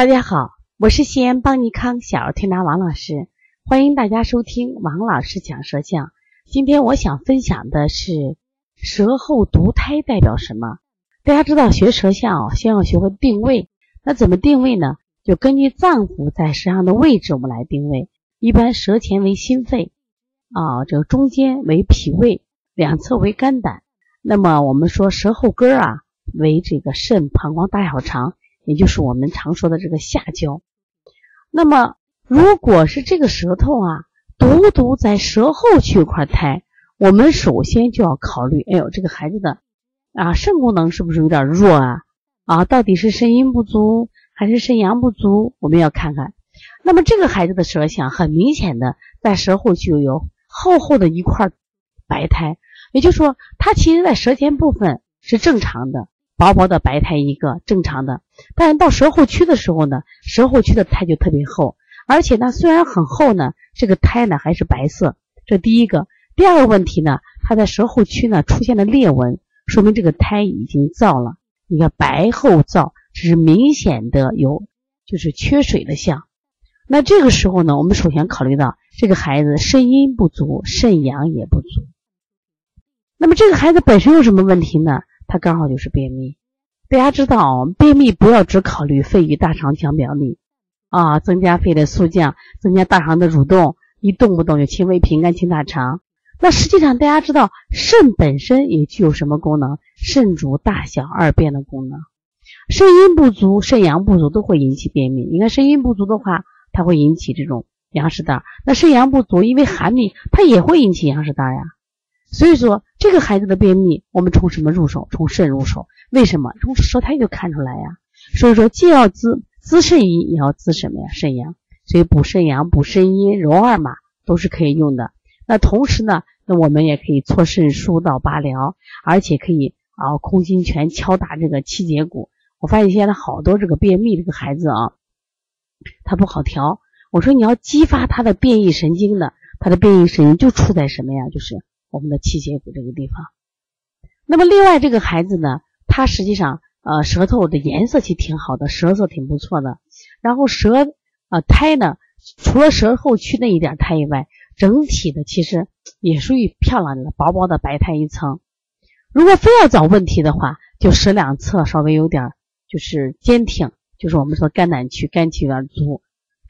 大家好，我是西安邦尼康小儿推拿王老师，欢迎大家收听王老师讲舌象。今天我想分享的是舌后毒胎代表什么？大家知道学舌象哦，先要学会定位。那怎么定位呢？就根据脏腑在舌上的位置，我们来定位。一般舌前为心肺，啊，这个中间为脾胃，两侧为肝胆。那么我们说舌后根啊为这个肾、膀胱、大小肠。也就是我们常说的这个下焦。那么，如果是这个舌头啊，独独在舌后区块胎，我们首先就要考虑，哎呦，这个孩子的啊肾功能是不是有点弱啊？啊，到底是肾阴不足还是肾阳不足？我们要看看。那么这个孩子的舌象很明显的在舌后就有厚厚的一块白苔，也就是说，他其实在舌尖部分是正常的。薄薄的白苔一个正常的，但是到舌后区的时候呢，舌后区的苔就特别厚，而且呢虽然很厚呢，这个苔呢还是白色。这第一个，第二个问题呢，它在舌后区呢出现了裂纹，说明这个苔已经燥了。你看白厚燥，这是明显的有就是缺水的象。那这个时候呢，我们首先考虑到这个孩子肾阴不足，肾阳也不足。那么这个孩子本身有什么问题呢？他刚好就是便秘，大家知道，便秘不要只考虑肺与大肠腔表里啊，增加肺的速降，增加大肠的蠕动，一动不动就清胃平肝清大肠。那实际上大家知道，肾本身也具有什么功能？肾主大小二便的功能。肾阴不足、肾阳不足都会引起便秘。你看肾阴不足的话，它会引起这种羊屎蛋；那肾阳不足，因为寒秘，它也会引起羊屎蛋呀。所以说，这个孩子的便秘，我们从什么入手？从肾入手。为什么？从舌苔就看出来呀。所以说，既要滋滋肾阴，也要滋什么呀？肾阳。所以补肾阳、补肾阴、揉二马都是可以用的。那同时呢，那我们也可以搓肾腧到八髎，而且可以啊空心拳敲打这个七节骨。我发现现在好多这个便秘这个孩子啊，他不好调。我说你要激发他的变异神经的，他的变异神经就处在什么呀？就是。我们的气节骨这个地方，那么另外这个孩子呢，他实际上呃舌头的颜色其实挺好的，舌色挺不错的。然后舌呃苔呢，除了舌后区那一点苔以外，整体的其实也属于漂亮的薄薄的白苔一层。如果非要找问题的话，就舌两侧稍微有点就是坚挺，就是我们说肝胆区肝气有点足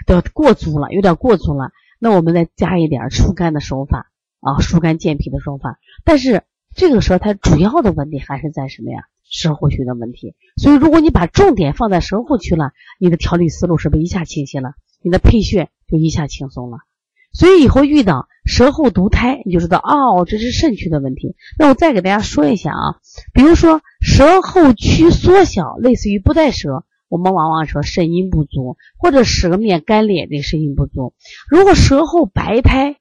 的过足了，有点过足了，那我们再加一点疏肝的手法。啊，疏肝健脾的方法，但是这个时候它主要的问题还是在什么呀？舌后区的问题。所以，如果你把重点放在舌后区了，你的调理思路是不是一下清晰了？你的配穴就一下轻松了。所以以后遇到舌后毒胎，你就知道哦，这是肾区的问题。那我再给大家说一下啊，比如说舌后区缩小，类似于不带舌，我们往往说肾阴不足，或者舌面干裂，那肾阴不足。如果舌后白苔。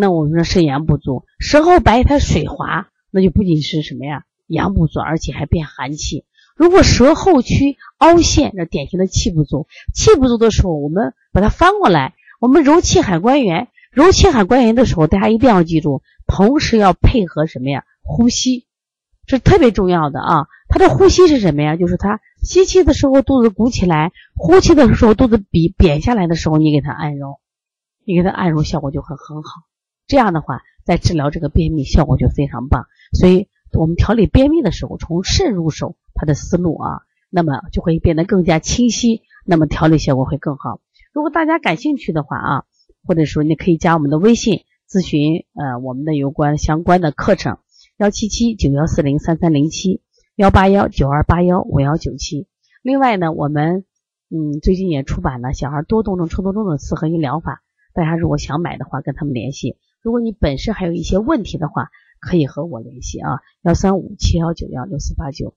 那我们说肾阳不足，舌后白苔水滑，那就不仅是什么呀，阳不足，而且还变寒气。如果舌后区凹陷，那典型的气不足。气不足的时候，我们把它翻过来，我们揉气海关元。揉气海关元的时候，大家一定要记住，同时要配合什么呀？呼吸，是特别重要的啊。他的呼吸是什么呀？就是他吸气的时候肚子鼓起来，呼气的时候肚子瘪瘪下来的时候，你给他按揉，你给他按揉效果就会很好。这样的话，在治疗这个便秘效果就非常棒。所以，我们调理便秘的时候，从肾入手，它的思路啊，那么就会变得更加清晰，那么调理效果会更好。如果大家感兴趣的话啊，或者说你可以加我们的微信咨询呃我们的有关相关的课程，幺七七九幺四零三三零七幺八幺九二八幺五幺九七。另外呢，我们嗯最近也出版了小孩多动症、抽动症的四合一疗法，大家如果想买的话，跟他们联系。如果你本身还有一些问题的话，可以和我联系啊，幺三五七幺九幺六四八九。